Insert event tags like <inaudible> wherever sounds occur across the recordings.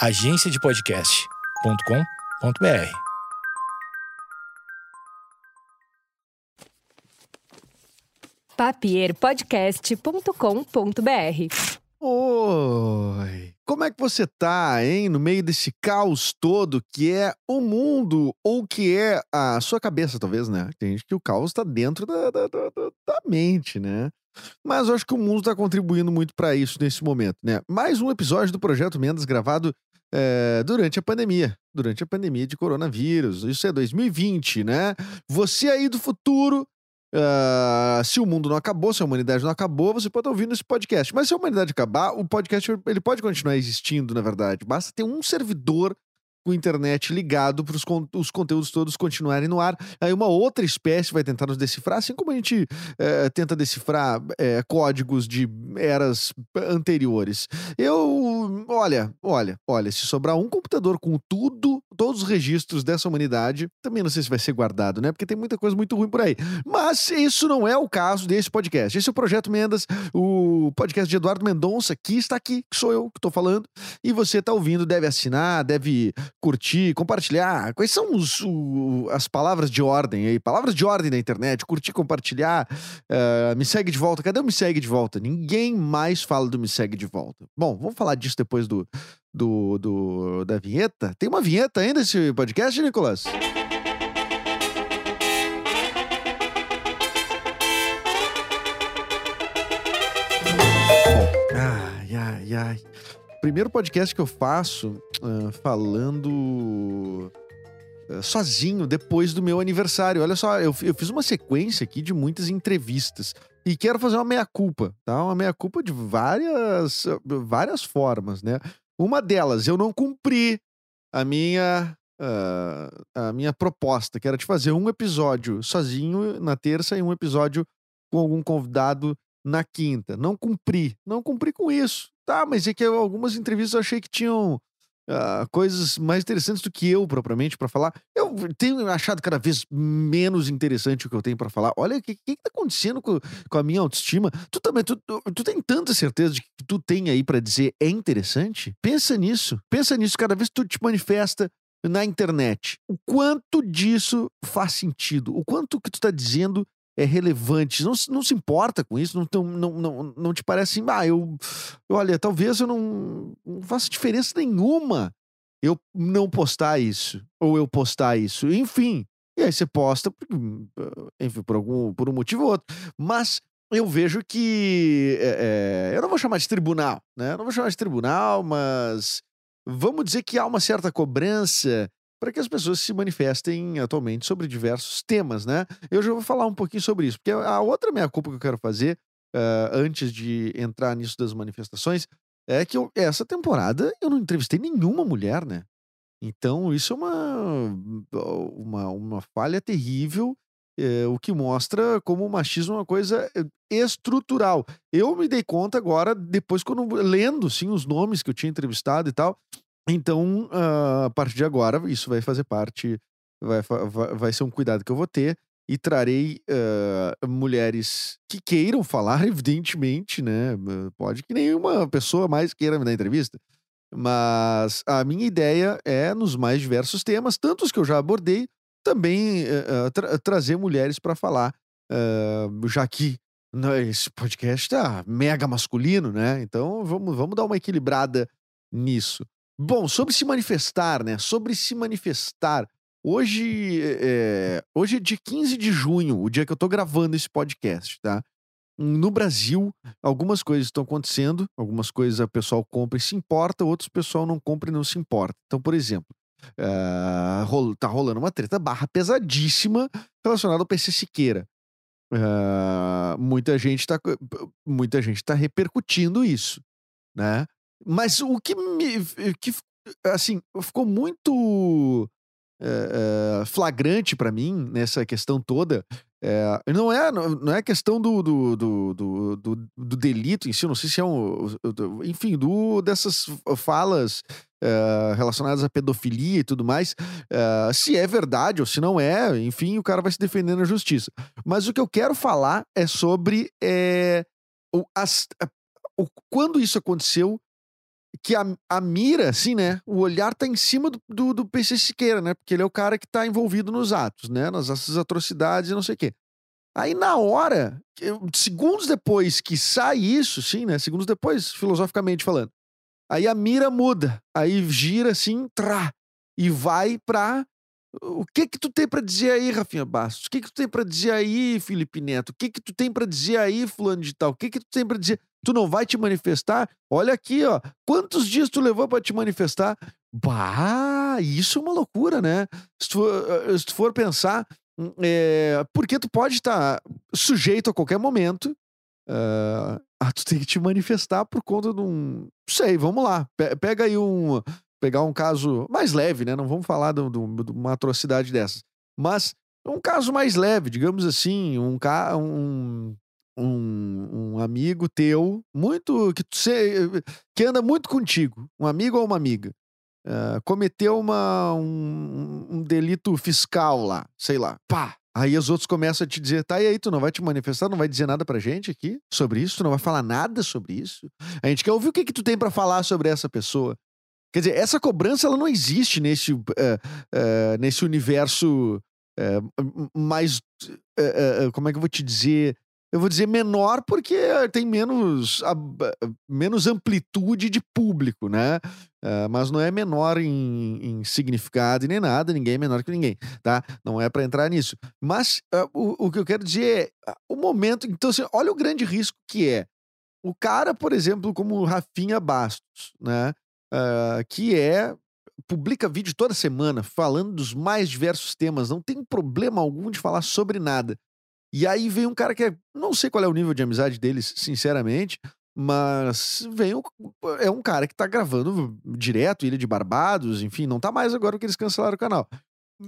agenciadepodcast.com.br. papierpodcast.com.br. Oi! Como é que você tá, hein? No meio desse caos todo que é o mundo ou que é a sua cabeça, talvez, né? Tem gente que o caos tá dentro da, da, da, da- mente, né? Mas eu acho que o mundo tá contribuindo muito pra isso nesse momento, né? Mais um episódio do Projeto Mendes gravado é, durante a pandemia. Durante a pandemia de coronavírus. Isso é 2020, né? Você aí do futuro ah, se o mundo não acabou, se a humanidade não acabou, você pode estar ouvindo esse podcast. Mas se a humanidade acabar, o podcast ele pode continuar existindo, na verdade. Basta ter um servidor com internet ligado para os conteúdos todos continuarem no ar. Aí uma outra espécie vai tentar nos decifrar, assim como a gente eh, tenta decifrar eh, códigos de eras anteriores. Eu, olha, olha, olha, se sobrar um computador com tudo, todos os registros dessa humanidade, também não sei se vai ser guardado, né? Porque tem muita coisa muito ruim por aí. Mas isso não é o caso desse podcast. Esse é o Projeto Mendas, o podcast de Eduardo Mendonça, que está aqui, que sou eu que estou falando. E você está ouvindo, deve assinar, deve curtir, compartilhar. Quais são os- o- as palavras de ordem aí? Palavras de ordem na internet, curtir, compartilhar. eh, me segue de volta. Cadê o me segue de volta? Ninguém mais fala do me segue de volta. Bom, vamos falar disso depois do, do, do- da vinheta. Tem uma vinheta ainda esse podcast, Nicolas? Ai, ai, ai. Primeiro podcast que eu faço ah, falando ah, sozinho depois do meu aniversário. Olha só, eu, eu fiz uma sequência aqui de muitas entrevistas e quero fazer uma meia-culpa, tá? Uma meia-culpa de várias, várias formas, né? Uma delas, eu não cumpri a minha, ah, a minha proposta, que era de fazer um episódio sozinho na terça e um episódio com algum convidado na quinta. Não cumpri. Não cumpri com isso. Tá, mas é que algumas entrevistas eu achei que tinham ah, coisas mais interessantes do que eu, propriamente, pra falar. Eu tenho achado cada vez menos interessante o que eu tenho pra falar. Olha, o que, que, tá acontecendo com, com a minha autoestima? Tu também, tu, tu, tu tem tanta certeza de que tu tem aí pra dizer é interessante? Pensa nisso. Pensa nisso cada vez que tu te manifesta na internet. O quanto disso faz sentido? O quanto que tu tá dizendo é relevante. Não, se- não se importa com isso, não, não, não, não te parece assim, ah, eu. Olha, talvez eu não, não faça diferença nenhuma eu não postar isso, ou eu postar isso. Enfim. E aí você posta, por- enfim, por algum por um motivo ou outro. Mas eu vejo que. é, eu não vou chamar de tribunal, né? Eu não vou chamar de tribunal, mas vamos dizer que há uma certa cobrança para que as pessoas se manifestem atualmente sobre diversos temas, né? Eu já vou falar um pouquinho sobre isso, porque a outra minha culpa que eu quero fazer ah, antes de entrar nisso das manifestações é que eu- essa temporada eu não entrevistei nenhuma mulher, né? Então isso é uma uma, uma falha terrível, eh, o que mostra como o machismo é uma coisa eh, estrutural. Eu me dei conta agora, depois quando lendo sim os nomes que eu tinha entrevistado e tal. Então, ah, a partir de agora, isso vai fazer parte, vai, vai, vai ser um cuidado que eu vou ter e trarei ah, mulheres que queiram falar, <laughs> evidentemente, né? Pode que nenhuma pessoa mais queira me dar entrevista. Mas a minha ideia é, nos mais diversos temas, tantos que eu já abordei, também eh, tra- trazer mulheres para falar, ah, já que né, esse podcast tá mega masculino, né? Então vamos, vamos dar uma equilibrada nisso. Bom, sobre se manifestar, né? Sobre se manifestar. Hoje é, hoje é dia 15 de junho, o dia que eu tô gravando esse podcast, tá? No Brasil, algumas coisas estão acontecendo, algumas coisas o pessoal compra e se importa, outros o pessoal não compra e não se importa. Então, por exemplo, ah, tá rolando uma treta barra pesadíssima relacionada ao PC Siqueira. Ah, muita gente tá co- muita gente tá repercutindo isso, né? Mas o que me que assim, ficou muito eh, eh, flagrante pra mim nessa questão toda é, não é não é questão do, do, do, do, do- delito em si, não sei se é um. Enfim, do, dessas falas eh, relacionadas à pedofilia e tudo mais. eh, se é verdade ou se não é, enfim, o cara vai se defender na justiça. Mas o que eu quero falar é sobre eh, o, as- o- quando isso aconteceu que a, a mira, assim, né? O olhar tá em cima do, do, do PC Siqueira, né? Porque ele é o cara que tá envolvido nos atos, né? Nas essas atrocidades e não sei o quê. Aí, na hora, segundos depois que sai isso, sim, né? Segundos depois, filosoficamente falando. Aí a mira muda. Aí gira assim, trá, e vai pra. O que que tu tem pra dizer aí, Rafinha Bastos? O que que tu tem pra dizer aí, Felipe Neto? O que que tu tem pra dizer aí, fulano de tal? O que que tu tem pra dizer? Tu não vai te manifestar? Olha aqui, ó. Quantos dias tu levou pra te manifestar? Bah, isso é uma loucura, né? Se tu, for- se tu for pensar, hum, é, porque tu pode estar sujeito a qualquer momento ah, a tu tem que te manifestar por conta de um. Não sei, vamos lá. Pe- Pega aí um. Pegar um caso mais leve, né? Não vamos falar de um- um- uma atrocidade dessas. Mas um caso mais leve, digamos assim, um, ca- um, um, um amigo teu, muito. Que, se- que anda muito contigo, um amigo ou uma amiga. ah, cometeu uma, um, um delito fiscal lá, sei lá. Pá! Aí os outros começam a te dizer, tá, e aí, tu não vai te manifestar, não vai dizer nada pra gente aqui sobre isso, tu não vai falar nada sobre isso. A gente quer ouvir o que que tu tem pra falar sobre essa pessoa. Quer dizer, essa cobrança, ela não existe nesse, eh, eh, nesse universo m- mais, como é que eu vou te dizer? Eu vou dizer menor porque tem menos, ab- menos amplitude de público, né? Mas não é menor em, em significado e nem nada, ninguém é menor que ninguém, tá? Não é pra entrar nisso. Mas o, o que eu quero dizer é ah, o momento. Então, assim, olha o grande risco que é. O cara, por exemplo, como o Rafinha Bastos, né? Ah, que é. publica vídeo toda semana falando dos mais diversos temas, não tem problema algum de falar sobre nada. E aí vem um cara que é. Não sei qual é o nível de amizade deles, sinceramente, mas vem é um cara que tá gravando direto, Ilha de Barbados, enfim, não tá mais agora porque eles cancelaram o canal.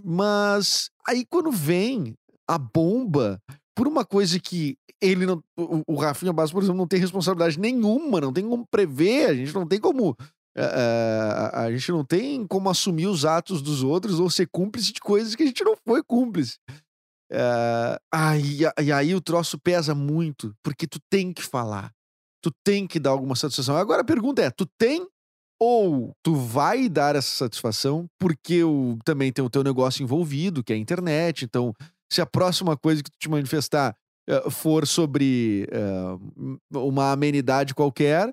Mas aí quando vem a bomba por uma coisa que ele não. O, o Rafinha por exemplo, não tem responsabilidade nenhuma, não tem como prever, a gente não tem como. Eh, eh, a gente não tem como assumir os atos dos outros ou ser cúmplice de coisas que a gente não foi cúmplice. Aí, e aí o troço pesa muito, porque tu tem que falar. Tu tem que dar alguma satisfação. Agora a pergunta é: tu tem ou tu vai dar essa satisfação porque o, também tem o teu negócio envolvido, que é a internet. Então, se a próxima coisa que tu te manifestar eh, for sobre m- uma amenidade qualquer,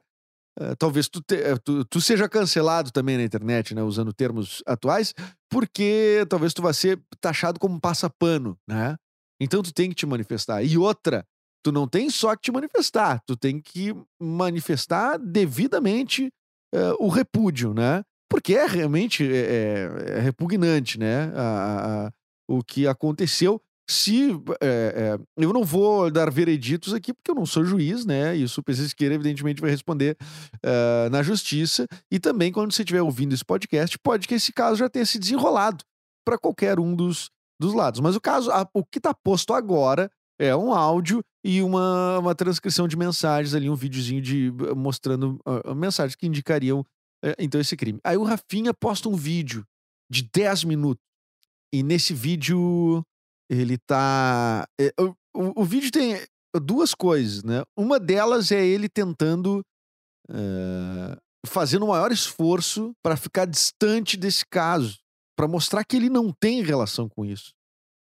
eh, talvez tu, te- eh, tu, tu seja cancelado também na internet, né? Usando termos atuais, porque talvez tu vá ser taxado como passapano, né? Então tu tem que te manifestar. E outra, tu não tem só que te manifestar, tu tem que manifestar devidamente eh, o repúdio, né? Porque é realmente é, é- é repugnante, né? A- a- o que aconteceu. Se é, é, eu não vou dar vereditos aqui porque eu não sou juiz, né? Isso o PC Siqueira evidentemente vai responder eh, na justiça. E também quando você estiver ouvindo esse podcast, pode que esse caso já tenha se desenrolado para qualquer um dos, dos lados. Mas o caso, a- o que está posto agora é um áudio e uma, uma transcrição de mensagens ali, um videozinho de mostrando ah, mensagens que indicariam eh, então esse crime. Aí o Rafinha posta um vídeo de 10 minutos. E nesse vídeo ele tá. é, o, o, vídeo tem duas coisas, né? Uma delas é ele tentando. eh, fazendo o maior esforço para ficar distante desse caso, para mostrar que ele não tem relação com isso.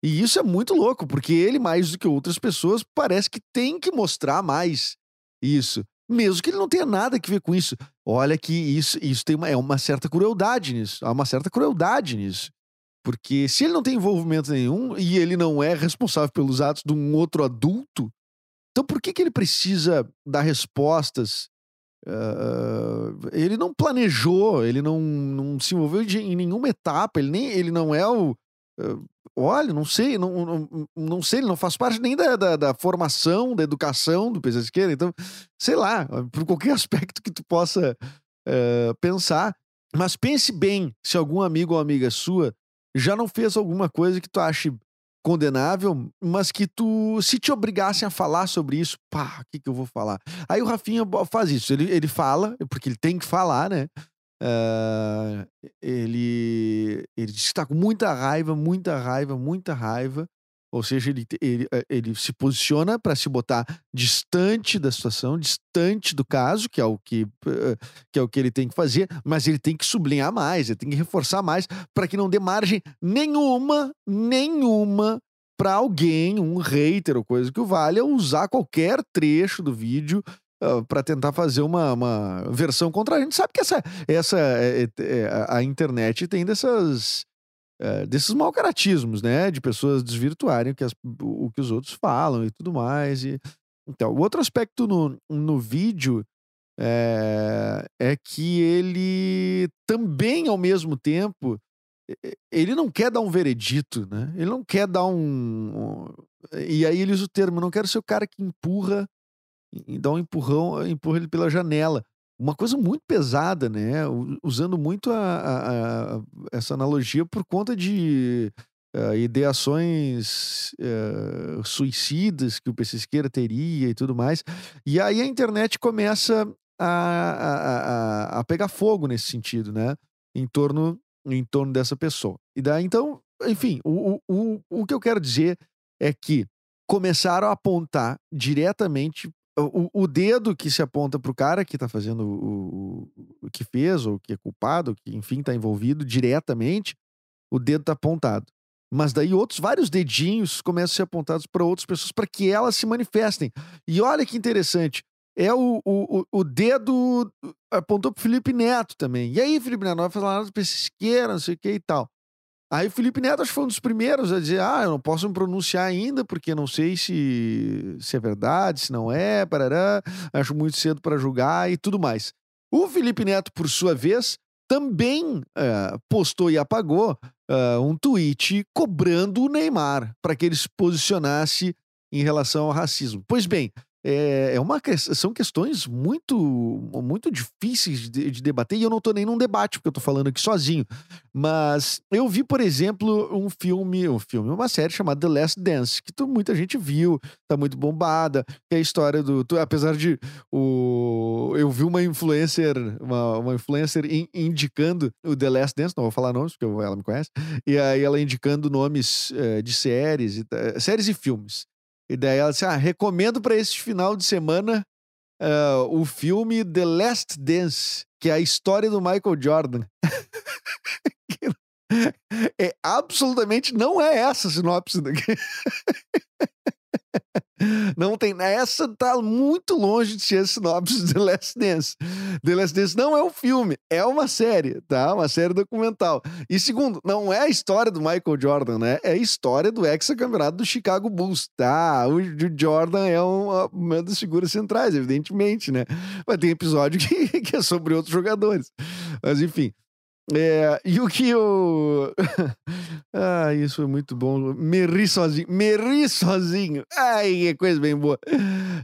E isso é muito louco, porque ele, mais do que outras pessoas, parece que tem que mostrar mais isso. Mesmo que ele não tenha nada a ver com isso. Olha que isso, isso tem uma, é uma certa crueldade nisso. Há uma certa crueldade nisso. Porque se ele não tem envolvimento nenhum e ele não é responsável pelos atos de um outro adulto, então por que, que ele precisa dar respostas? Ah, ele não planejou, ele não, não se envolveu de- em nenhuma etapa, ele, nem, ele não é o. ah, olha, não sei, não, não, não sei, ele não faz parte nem da, da, da formação, da educação do PC Siqueira, então, sei lá, por qualquer <laughs> aspecto que tu possa eh, pensar. Mas pense bem se algum amigo ou amiga sua já não fez alguma coisa que tu ache condenável, mas que tu, se te obrigassem a falar sobre isso, pá, o que, que eu vou falar? Aí o Rafinha faz isso, ele, ele fala, porque ele tem que falar, né? Ah, ele, ele diz que tá com muita raiva, muita raiva, muita raiva. Ou seja, ele, ele, eh, ele se posiciona para se botar distante da situação, distante do caso, que é o que, eh, que é o que ele tem que fazer, mas ele tem que sublinhar mais, ele tem que reforçar mais para que não dê margem nenhuma, nenhuma para alguém, um hater ou coisa que o valha, usar qualquer trecho do vídeo uh, ah, para tentar fazer uma, uma versão contra a gente. Sabe que essa, essa é, é, a internet tem dessas uh, desses mal caratismos, né? De pessoas desvirtuarem o que, as, o que os outros falam e tudo mais. E... Então, o outro aspecto no, no vídeo é, é que ele também, ao mesmo tempo, ele não quer dar um veredito, né? Ele não quer dar um. E aí ele usa o termo: não quero ser o cara que empurra dá um empurrão, empurra ele pela janela. Uma coisa muito pesada, né? Usando muito a, a, a essa analogia por conta de uh, ideações uh, suicidas que o PC Siqueira teria e tudo mais. E aí a internet começa a, a, a pegar fogo nesse sentido, né? Em torno em torno dessa pessoa. E daí, então, enfim, o, o, o que eu quero dizer é que começaram a apontar diretamente o, o dedo que se aponta para o cara que está fazendo o, o, que fez, ou que é culpado, que enfim está envolvido diretamente, o dedo está apontado. Mas daí outros, vários dedinhos começam a ser apontados para outras pessoas para que elas se manifestem. E olha que interessante, é o, o, o dedo apontou pro Felipe Neto também. E aí, Felipe Neto, vai falar nada pra esquerda, não sei o que e tal. Aí o Felipe Neto acho que foi um dos primeiros a dizer: ah, eu não posso me pronunciar ainda, porque não sei se, se é verdade, se não é, parará, acho muito cedo para julgar e tudo mais. O Felipe Neto, por sua vez, também uh, postou e apagou uh, um tweet cobrando o Neymar para que ele se posicionasse em relação ao racismo. Pois bem, é, é uma, são questões muito, muito difíceis de, de, debater, e eu não tô nem num debate, porque eu tô falando aqui sozinho. Mas eu vi, por exemplo, um filme, um filme, uma série chamada The Last Dance, que tu, muita gente viu, tá muito bombada, que é a história do. Tu, apesar de o, eu vi uma influencer, uma, uma influencer in, indicando o The Last Dance, não vou falar nomes, porque ela me conhece, e aí ela indicando nomes é, de séries, séries e filmes. E daí ela disse: Ah, recomendo para este final de semana uh, o filme The Last Dance, que é a história do Michael Jordan. <laughs> é absolutamente não é essa a sinopse daqui. <laughs> Não tem. Essa tá muito longe de ser a sinopse de The Last Dance. The Last Dance não é um filme, é uma série, tá? Uma série documental. E segundo, não é a história do Michael Jordan, né? É a história do ex-campeonato do Chicago Bulls, tá? O, Jordan é uma, uma das figuras centrais, evidentemente, né? Mas tem episódio <laughs> que, que é sobre outros jogadores. Mas enfim. É, e o que eu. <laughs> ah, isso foi muito bom. Me ri sozinho. Me ri sozinho. Ai, que coisa bem boa.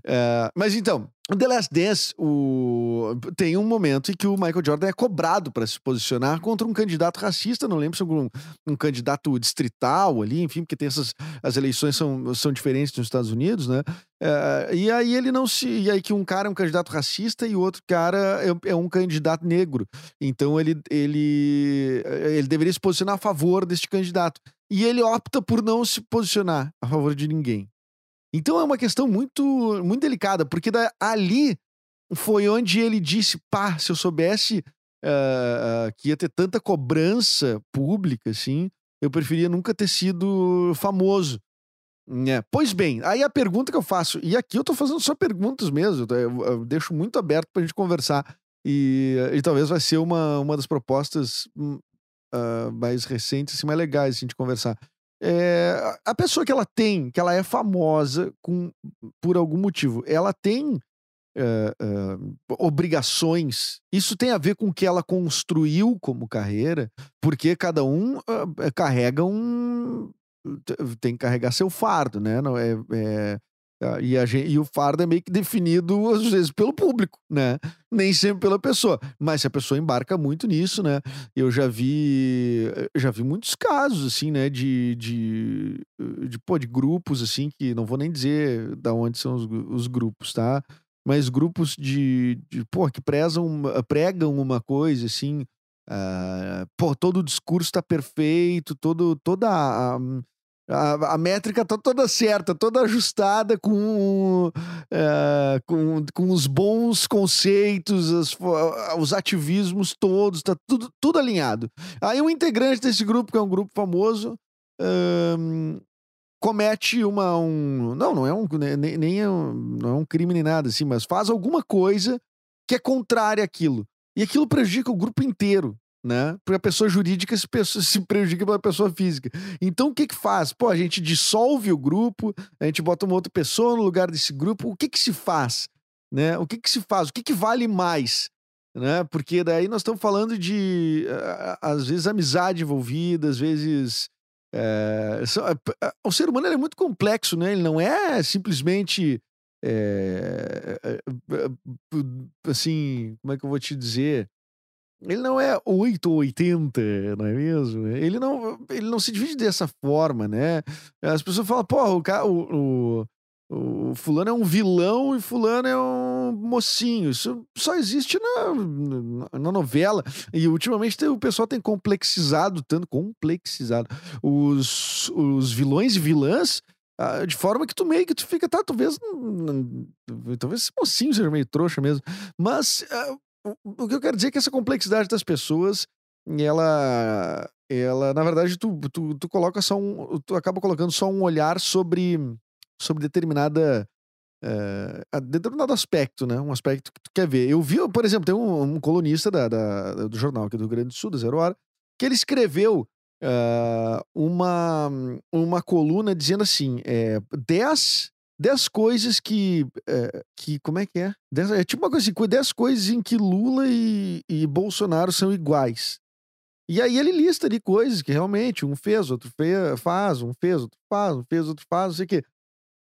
É, mas então, The Last Dance o... tem um momento em que o Michael Jordan é cobrado para se posicionar contra um candidato racista, não lembro se é um, um candidato distrital ali, enfim, porque tem essas as eleições são, são diferentes nos Estados Unidos, né? É, e aí ele não se. E aí que um cara é um candidato racista e o outro cara é, é um candidato negro. Então ele, ele, ele deveria se posicionar a favor deste candidato. E ele opta por não se posicionar a favor de ninguém. Então é uma questão muito, muito delicada, porque da, ali foi onde ele disse: pá, se eu soubesse uh, uh, que ia ter tanta cobrança pública, assim, eu preferia nunca ter sido famoso. É. Pois bem, aí a pergunta que eu faço, e aqui eu tô fazendo só perguntas mesmo, eu, eu deixo muito aberto pra gente conversar, e, e talvez vai ser uma, uma das propostas uh, mais recentes, assim, mais legais assim, de conversar. É, a pessoa que ela tem, que ela é famosa com, por algum motivo, ela tem é, é, obrigações. Isso tem a ver com o que ela construiu como carreira, porque cada um uh, carrega um. tem que carregar seu fardo, né? Não é, é ah, e, a gente, e o fardo é meio que definido, às vezes, pelo público, né? Nem sempre pela pessoa. Mas se a pessoa embarca muito nisso, né? Eu já vi. Já vi muitos casos, assim, né? De, de, de, pô, de grupos, assim, que não vou nem dizer da onde são os, os grupos, tá? Mas grupos de, de pô, que prezam, pregam uma coisa, assim. Uh, pô, todo o discurso tá perfeito, todo, toda a A, a métrica tá toda certa, toda ajustada com, é, com, com os bons conceitos, as, os ativismos todos, tá tudo, tudo alinhado. Aí um integrante desse grupo, que é um grupo famoso, comete uma um não não é um nem, nem é um, não é um crime nem nada assim mas faz alguma coisa que é contrária àquilo e aquilo prejudica o grupo inteiro né? Porque a pessoa jurídica se, se prejudica pela pessoa física. Então o que que faz? Pô, a gente dissolve o grupo, a gente bota uma outra pessoa no lugar desse grupo. O que que se faz? Né? O que que se faz? O que que vale mais? Né? Porque daí nós estamos falando de, às vezes, amizade envolvida, às vezes. É, o ser humano é muito complexo, né? Ele não é simplesmente. É, assim, como é que eu vou te dizer? Ele não é 8 ou 80, não é mesmo? Ele não, ele não se divide dessa forma, né? As pessoas falam, pô, o, o, o, o fulano é um vilão e fulano é um mocinho. Isso só existe na, na novela. E ultimamente o pessoal tem complexizado, tanto complexizado, os, os vilões e vilãs ah, de forma que tu meio que tu fica, tá, talvez, talvez esse mocinho seja meio trouxa mesmo, mas uh, o, que eu quero dizer é que essa complexidade das pessoas, ela, ela na verdade, tu, tu, tu coloca só um, tu acaba colocando só um olhar sobre, sobre determinada uh, determinado aspecto, né? Um aspecto que tu quer ver. Eu vi, por exemplo, tem um, um colunista da, da, do jornal aqui do Rio Grande do Sul, da Zero Hora, que ele escreveu uh, uma, uma coluna dizendo assim: é, 10 10 coisas que, é, que. Como é que é? Dez, é tipo uma coisa assim: 10 coisas em que Lula e, e Bolsonaro são iguais. E aí ele lista ali coisas que realmente um fez, outro fez, faz, um fez, outro faz, um fez, outro faz, não sei o quê.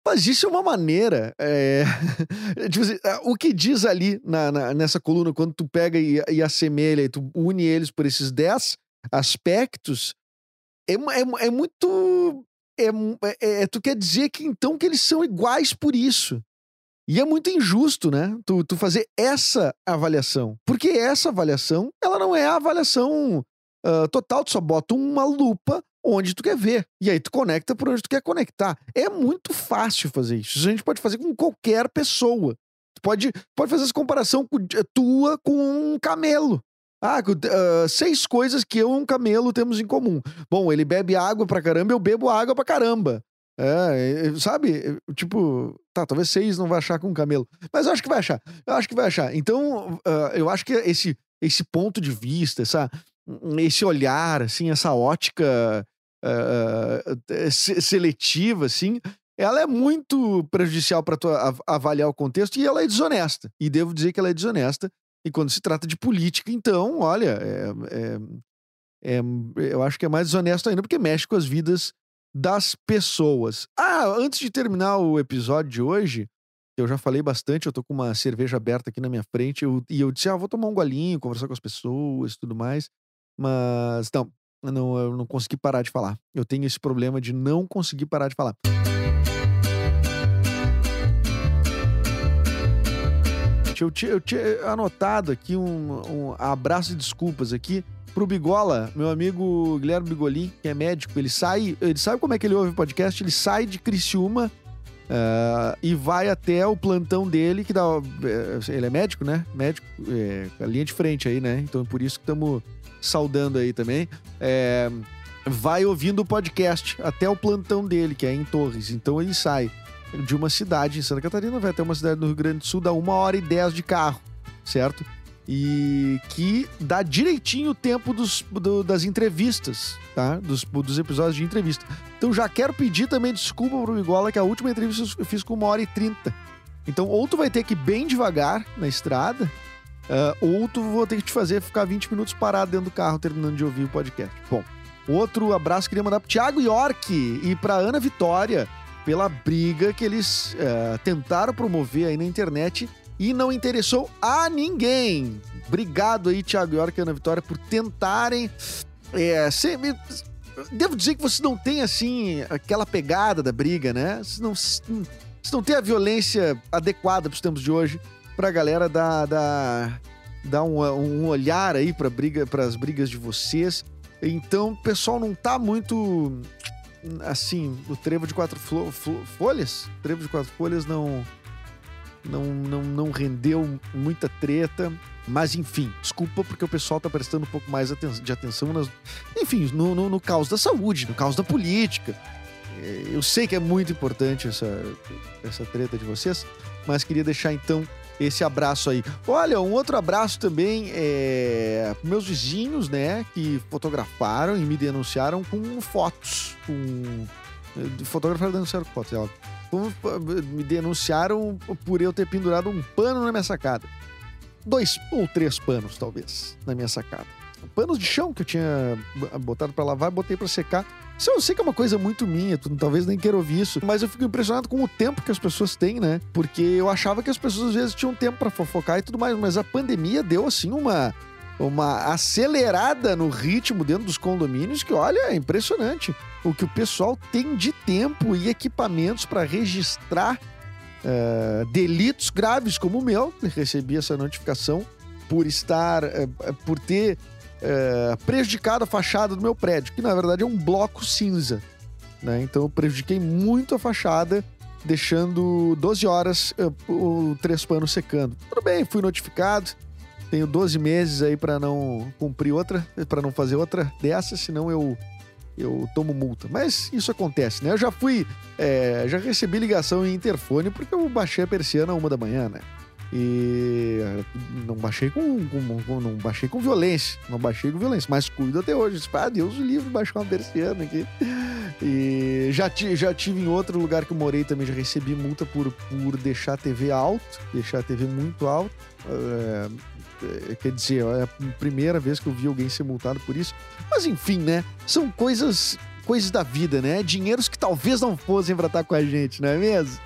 Mas isso é uma maneira. É... <laughs> tipo assim, o que diz ali na, na, nessa coluna, quando tu pega e, e assemelha e tu une eles por esses 10 aspectos, é, é, é muito é, é, é, tu quer dizer que então que eles são iguais por isso. E é muito injusto, né? Tu, tu fazer essa avaliação. Porque essa avaliação, ela não é a avaliação uh, total, tu só bota uma lupa onde tu quer ver. E aí tu conecta por onde tu quer conectar. É muito fácil fazer isso. A gente pode fazer com qualquer pessoa. Tu pode, pode fazer essa comparação tua com um camelo. Ah, uh, seis coisas que eu e um camelo temos em comum. Bom, ele bebe água pra caramba, eu bebo água pra caramba. É, sabe? Tipo, tá, talvez seis não vai achar com um camelo. Mas eu acho que vai achar. Eu acho que vai achar. Então, uh, eu acho que esse, esse ponto de vista, essa, esse olhar, assim, essa ótica uh, seletiva, assim, ela é muito prejudicial para avaliar o contexto e ela é desonesta. E devo dizer que ela é desonesta e quando se trata de política, então, olha, é, é, é, eu acho que é mais desonesto ainda, porque mexe com as vidas das pessoas. Ah, antes de terminar o episódio de hoje, eu já falei bastante, eu tô com uma cerveja aberta aqui na minha frente, eu, e eu disse, ah, vou tomar um golinho, conversar com as pessoas e tudo mais. Mas, não, não, eu não consegui parar de falar. Eu tenho esse problema de não conseguir parar de falar. Eu tinha, eu tinha anotado aqui um, um abraço de desculpas aqui pro Bigola, meu amigo Guilherme Bigolin, que é médico. Ele sai, ele sabe como é que ele ouve o podcast? Ele sai de Criciúma uh, e vai até o plantão dele, que dá. Eh, ele é médico, né? Médico, é, a linha de frente aí, né? Então por isso que estamos saudando aí também. É, vai ouvindo o podcast até o plantão dele, que é em Torres. Então ele sai de uma cidade em Santa Catarina, vai até uma cidade no Rio Grande do Sul, dá uma hora e dez de carro, certo? E que dá direitinho o tempo dos, do, das entrevistas, tá? Dos, dos episódios de entrevista. Então já quero pedir também desculpa pro Migola que a última entrevista eu fiz com uma hora e trinta. Então, ou tu vai ter que ir bem devagar na estrada, uh, ou tu vou ter que te fazer ficar 20 minutos parado dentro do carro terminando de ouvir o podcast. Bom, outro abraço queria mandar pro Thiago York e pra Ana Vitória pela briga que eles uh, tentaram promover aí na internet e não interessou a ninguém. Obrigado aí, Thiago York e Ana Vitória, por tentarem. É, sempre, devo dizer que você não tem, assim, aquela pegada da briga, né? Você não, você não tem a violência adequada para os tempos de hoje para a galera dar, dar, dar um, um olhar aí para briga, as brigas de vocês. Então, o pessoal não tá muito assim, o trevo de quatro folhas, trevo de quatro folhas não, não, não, não rendeu muita treta. Mas enfim, desculpa porque o pessoal tá prestando um pouco mais de atenção nas, enfim, no, no, no caos da saúde, no caos da política. É, Eu sei que é muito importante essa, essa treta de vocês, mas queria deixar então esse abraço aí. Olha, um outro abraço também é meus vizinhos, né, que fotografaram e me denunciaram com fotos, com fotografaram e denunciaram com fotos, é me denunciaram por eu ter pendurado um pano na minha sacada. Dois ou três panos, talvez, na minha sacada. Panos de chão que eu tinha b- botado pra lavar, botei pra secar. Isso eu sei que é uma coisa muito minha, tu talvez nem queira ouvir isso, mas eu fico impressionado com o tempo que as pessoas têm, né? Porque eu achava que as pessoas às vezes tinham tempo pra fofocar e tudo mais, mas a pandemia deu assim uma uma acelerada no ritmo dentro dos condomínios que olha, é impressionante o que o pessoal tem de tempo e equipamentos pra registrar eh, delitos graves como o meu. Recebi essa notificação por estar, eh, por ter eh, prejudicado a fachada do meu prédio, que na verdade é um bloco cinza. Né? Então eu prejudiquei muito a fachada, deixando 12 horas eh, o três panos secando. Tudo bem, fui notificado. Tenho 12 meses aí para não cumprir outra, para não fazer outra dessa, senão eu eu tomo multa. Mas isso acontece, né? Eu já fui, é, já recebi ligação em interfone porque eu baixei a persiana uma da manhã, né? E eh, não baixei com, com- com- não baixei com violência, não baixei com violência, mas cuido até hoje. Ah, Deus o livre baixar uma persiana aqui. E já, já tive em outro lugar que eu morei também, já recebi multa por, por deixar a TV alto, deixar a TV muito alto. É, quer dizer, é a primeira vez que eu vi alguém ser multado por isso. Mas enfim, né? São coisas coisas da vida, né? Dinheiros que talvez não fossem pra estar com a gente, não é mesmo?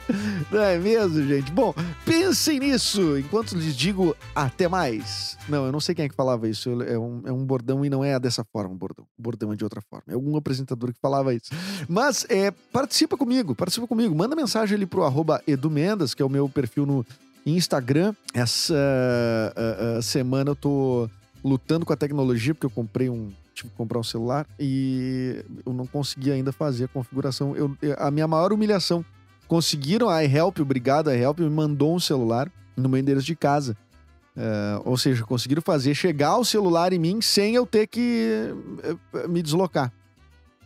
Não é mesmo, gente? Bom, pensem nisso enquanto lhes digo até mais. Não, eu não sei quem é que falava isso. É um, é um bordão e não é dessa forma o bordão. O bordão é de outra forma. É algum apresentador que falava isso. Mas é, participa comigo, participa comigo. Manda mensagem ali pro arroba Edu Mendes, que é o meu perfil no Instagram. Essa ah, ah, semana eu tô lutando com a tecnologia, porque eu comprei um. Tive que comprar um celular e eu não consegui ainda fazer a configuração. Eu, a minha maior humilhação. Conseguiram a iHelp, obrigado, a iHelp me mandou um celular no meu endereço de casa. Eh, ou seja, conseguiram fazer chegar o celular em mim sem eu ter que eh, me deslocar.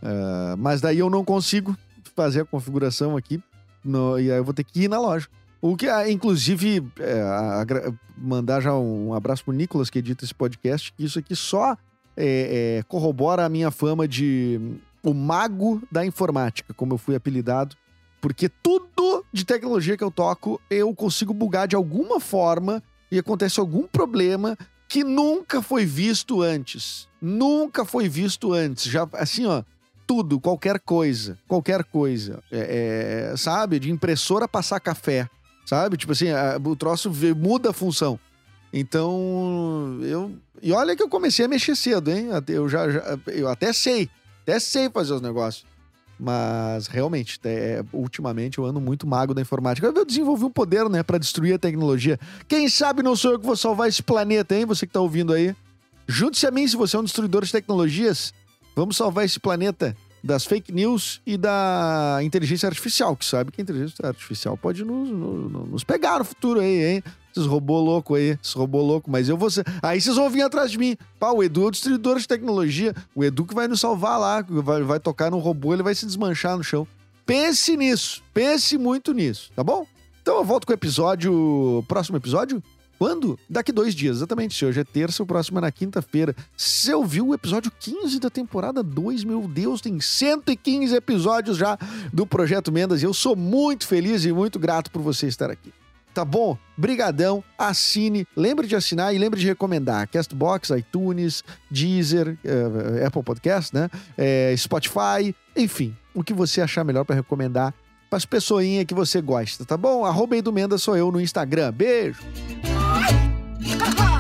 Eh, mas daí eu não consigo fazer a configuração aqui. no- e aí eu vou ter que ir na loja. O que, ah, inclusive, é, agra- mandar já um abraço pro Nicolas, que edita esse podcast, que isso aqui só é, é, corrobora a minha fama de o mago da informática, como eu fui apelidado, porque tudo de tecnologia que eu toco, eu consigo bugar de alguma forma e acontece algum problema que nunca foi visto antes. Nunca foi visto antes. Já, assim, ó, tudo, qualquer coisa, qualquer coisa. É, é, sabe? De impressora passar café, sabe? Tipo assim, a- o troço muda a função. Então, eu. E olha que eu comecei a mexer cedo, hein? Eu já, já- eu até sei, até sei fazer os negócios. Mas realmente, é, ultimamente eu ando muito mago da informática. Eu desenvolvi um poder, né, pra destruir a tecnologia. Quem sabe não sou eu que vou salvar esse planeta, hein? Você que tá ouvindo aí. Junte-se a mim se você é um destruidor de tecnologias. Vamos salvar esse planeta das fake news e da inteligência artificial, que sabe que a inteligência artificial pode nos, nos, nos pegar no futuro aí, hein? Esses robô louco aí, esses robô louco, mas eu vou ser... Aí vocês vão vir atrás de mim. Pá, o Edu é o destruidor de tecnologia. O Edu que vai nos salvar lá, vai, vai tocar no robô, ele vai se desmanchar no chão. Pense nisso, pense muito nisso, tá bom? Então eu volto com o episódio. Próximo episódio? Quando? Daqui dois dias, exatamente. Se hoje é terça, o próximo é na quinta-feira. Você ouviu o episódio 15 da temporada 2? Meu Deus, tem 115 episódios já do Projeto Mendas e eu sou muito feliz e muito grato por você estar aqui. Tá bom? Brigadão, assine, lembre de assinar e lembre de recomendar. Castbox, iTunes, Deezer, eh, Apple Podcast, né? Eh, Spotify, enfim, o que você achar melhor para recomendar para as pessoinhas que você gosta, tá bom? Arroba Edu Mendes sou eu no Instagram. Beijo! <laughs>